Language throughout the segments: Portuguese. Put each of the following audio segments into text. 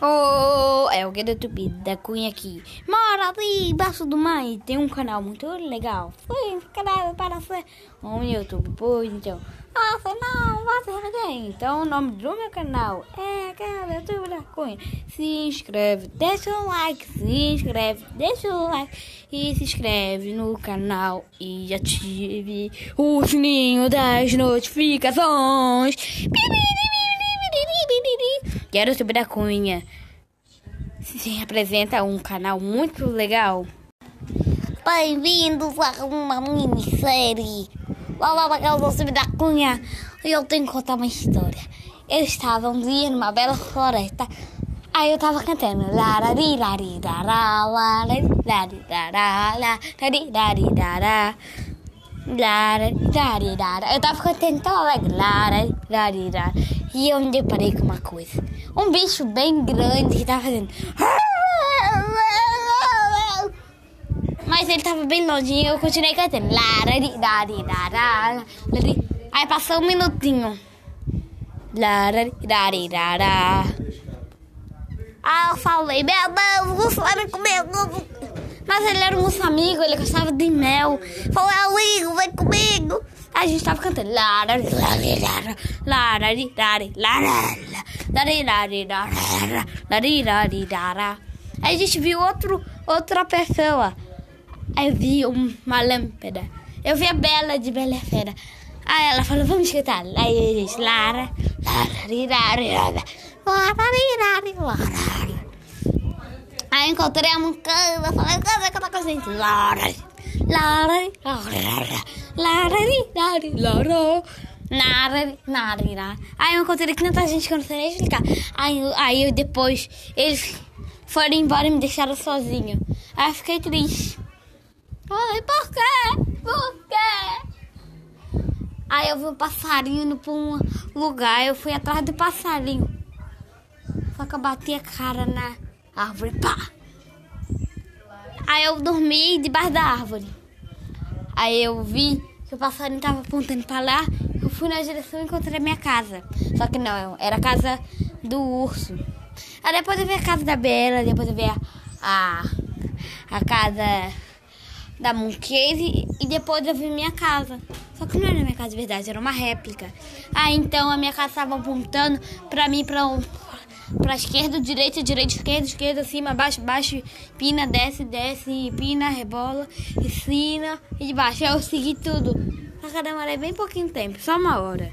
Oh, é o que do Tupi da Cunha aqui. Mora ali embaixo do mar e tem um canal muito legal. Foi inscreve para ser um YouTube. Pois então, nossa, não, você tem. Então o nome do meu canal é canal YouTube da Cunha. Se inscreve, deixa um like, se inscreve, deixa um like e se inscreve no canal e ative o sininho das notificações. Quero subir da Cunha. Se apresenta um canal muito legal. Bem-vindos a uma minissérie. Lá lá lá, subir da Cunha. E eu tenho que contar uma história. Eu estava um dia numa bela floresta. Aí eu estava cantando. Lararilarirará, lararilarirará, lararilarirará. Lararilarirará. Eu tava cantando tão alegre. Lararilarirará. E eu me deparei com uma coisa. Um bicho bem grande que tava fazendo. Mas ele tava bem longinho, eu continuei cantando. Aí passou um minutinho. Aí eu falei, meu Deus, o fulano comeu. Mas ele era um moço amigo, ele gostava de mel. Falou, amigo, vem comigo. A gente tava cantando. Aí a gente viu outro, outra pessoa. Aí eu vi uma lâmpada. Eu vi a Bela de Bela Fera. Aí ela falou, vamos cantar. Aí a gente, Lara, Aí encontrei a falei, que com a gente? Lara, Lara, Lara, Lara, Lara, Lara, Aí eu encontrei que tanta gente que eu não sei nem explicar. Aí, aí eu, depois eles foram embora e me deixaram sozinho. Aí eu fiquei triste. Ai, por quê? Por quê? Aí eu vi um passarinho indo pra um lugar, eu fui atrás do passarinho. Só que eu bati a cara na árvore, pá! Aí eu dormi debaixo da árvore. Aí eu vi que o passarinho tava apontando pra lá. Fui na direção e encontrei a minha casa. Só que não, era a casa do urso. Aí depois eu vi a casa da Bela, depois eu vi a, a, a casa da Mooncase e depois eu vi minha casa. Só que não era minha casa de verdade, era uma réplica. Aí então a minha casa estava apontando pra mim pra um pra esquerda, direita, direita, esquerda, esquerda, cima, baixo, baixo, pina, desce, desce, pina, rebola, ensina e de baixo. Eu segui tudo. Que eu demorei bem pouquinho tempo, só uma hora.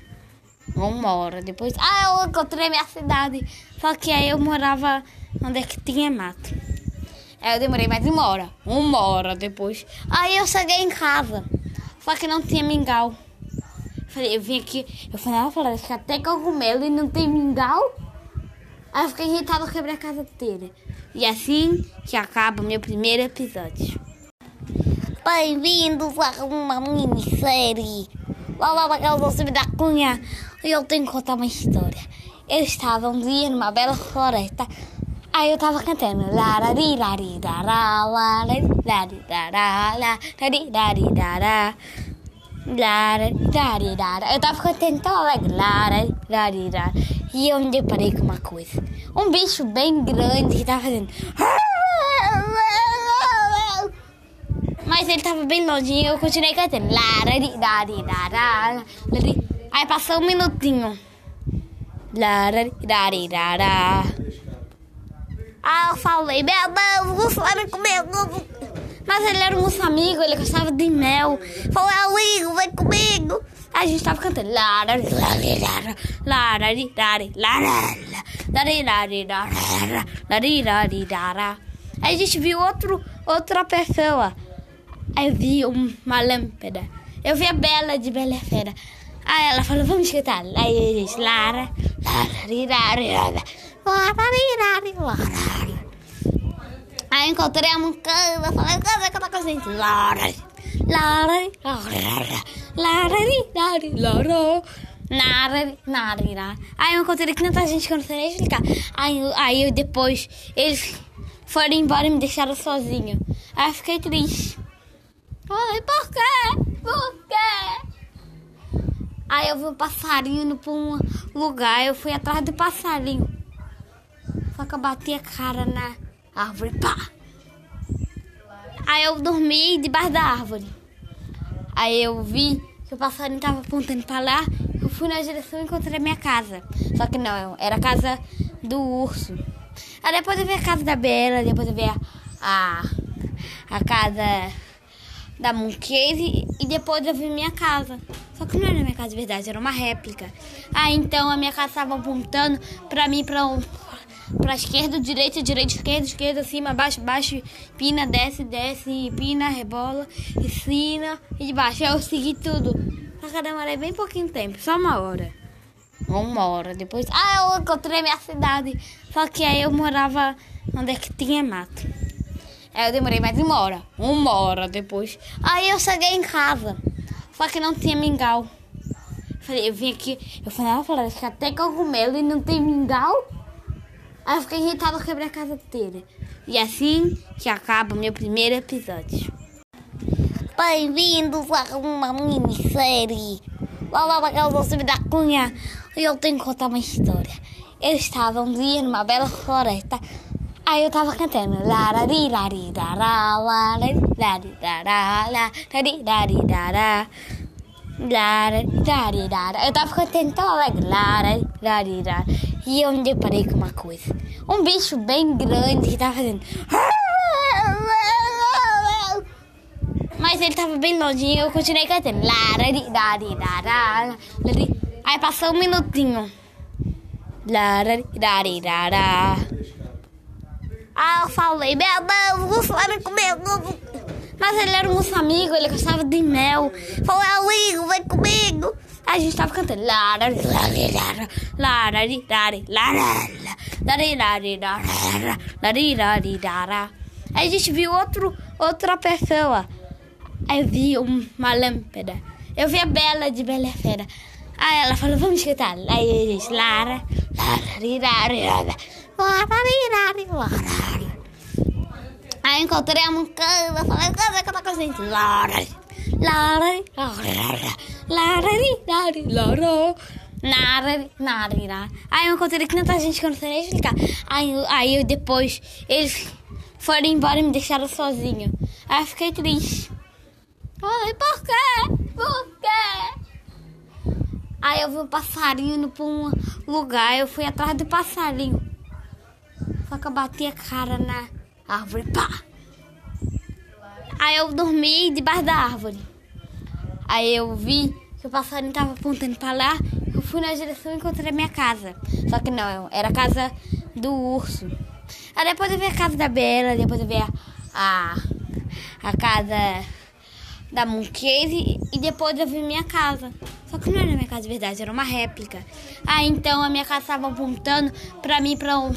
Uma hora depois. Ah, eu encontrei minha cidade. Só que aí eu morava onde é que tinha mato. Aí eu demorei mais uma hora. Uma hora depois. Aí eu cheguei em casa. Só que não tinha mingau. Falei, eu vim aqui. Eu falei, ah, floresta, até cogumelo e não tem mingau? Aí eu fiquei irritada, eu quebrei a casa inteira. E assim que acaba o meu primeiro episódio. Bem-vindos a uma minissérie. Lá lá eu vou da cunha. E eu tenho que contar uma história. Eu estava um dia numa bela floresta. Aí eu tava cantando. Eu tava cantando tão alegre. E eu me deparei com uma coisa. Um bicho bem grande que tava fazendo. Mas ele tava bem longinho, eu continuei cantando. Lararilarirará. Aí passou um minutinho. Lararilarirará. Aí eu falei, meu Deus, o fulano comeu. Mas ele era um moço amigo, ele gostava de mel. Falou, amigo, vem comigo. Aí a gente tava cantando. Aí a gente viu outro, outra pessoa. Eu vi uma lâmpada. Eu vi a Bela de Bela Fera. Aí ela falou, vamos cantar. Aí a gente, Lara, Lara, Aí encontrei a mucama, falei, cadê que eu tô com a gente? Lara, Lara, Lara, Lara, Lara, Lara, Aí eu encontrei tanta gente que eu não sei nem explicar. Aí, aí eu depois, eles foram embora e me deixaram sozinho. Aí eu fiquei triste. Ai, por quê? Por quê? Aí eu vi um passarinho indo pra um lugar, eu fui atrás do passarinho. Só que eu bati a cara na árvore, pá! Aí eu dormi debaixo da árvore. Aí eu vi que o passarinho tava apontando pra lá. Eu fui na direção e encontrei a minha casa. Só que não, era a casa do urso. Aí depois eu vi a casa da Bela, depois eu vi a, a, a casa da Mooncase e depois eu vi minha casa. Só que não era minha casa de verdade, era uma réplica. Aí então a minha casa estava apontando pra mim pra um, pra esquerda, direita, direita, esquerda, esquerda, cima, baixo, baixo, pina, desce, desce, pina, rebola, ensina e de baixo. Aí eu segui tudo. Só que eu demorei bem pouquinho tempo, só uma hora. Uma hora depois. Ah, eu encontrei minha cidade. Só que aí eu morava onde é que tinha mato. Aí eu demorei mais uma hora. Uma hora depois. Aí eu cheguei em casa. Só que não tinha mingau. Falei, eu vim aqui. Eu falei, ah, falei, até cogumelo e não tem mingau. Aí eu fiquei irritado, quebrei a casa inteira. E assim que acaba o meu primeiro episódio. Bem-vindos a uma minissérie. Lá, eu sou da Cunha. E eu tenho que contar uma história. Eu estava um dia numa bela floresta. Aí eu tava cantando. Larari, lari, lará, larari, lari, lará, larari, lari, lará. Larari, lari, lará. Eu tava cantando tão alegre. Larari, lari, lará. E eu me deparei com uma coisa. Um bicho bem grande que tava fazendo. Mas ele tava bem longinho eu continuei cantando. Larari, lari, larari. Aí passou um minutinho. Larari, lari, lará. Aí eu falei, meu Deus, o urso era comigo. Mas ele era um urso amigo, ele gostava de mel. Falei, amigo, vem comigo. Aí a gente tava cantando. Larari, larari, lari, lará, lari, lari, lará, lari, lari, lará. Aí a gente viu outro, outra pessoa. Aí eu vi uma lâmpada. Eu vi a Bela de Bela e Fera. Aí ela falou, vamos escutar. Aí a gente, Lara, Lara, Lara, Lara, Aí encontrei a mucana, falei, cadê que eu tô com a gente? Lara, Lara, Lara, Lara, Lara, Lara, Lara, Aí eu encontrei tanta gente que eu não sei nem explicar. Aí, aí eu depois, eles foram embora e me deixaram sozinho. Aí eu fiquei triste. Ai, por quê? Por quê? Aí eu vi um passarinho indo pra um lugar, eu fui atrás do passarinho. Só que eu bati a cara na árvore, pá! Aí eu dormi debaixo da árvore. Aí eu vi que o passarinho tava apontando pra lá, eu fui na direção e encontrei a minha casa. Só que não, era a casa do urso. Aí depois eu vi a casa da Bela, depois eu vi a, a, a casa da Mooncase e depois eu vi minha casa. Só que não era minha casa de verdade, era uma réplica. Aí então a minha casa estava apontando pra mim pra um,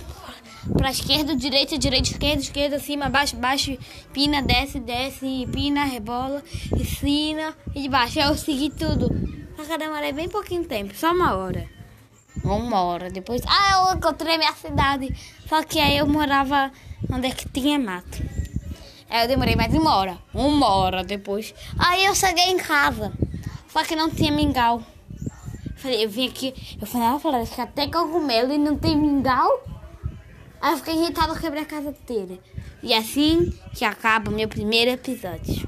pra esquerda, direita, direita, esquerda, esquerda, cima, baixo, baixo, pina, desce, desce, pina, rebola, ensina e de baixo. Eu segui tudo. Que eu demorei bem pouquinho tempo, só uma hora. Uma hora depois. Ah, eu encontrei minha cidade. Só que aí eu morava onde é que tinha mato. Aí eu demorei mais uma hora. Uma hora depois. Aí eu cheguei em casa. Só que não tinha mingau. Falei, eu vim aqui. Eu falei, ah, que até cogumelo e não tem mingau. Aí eu fiquei irritado, quebrei a casa inteira. E assim que acaba o meu primeiro episódio.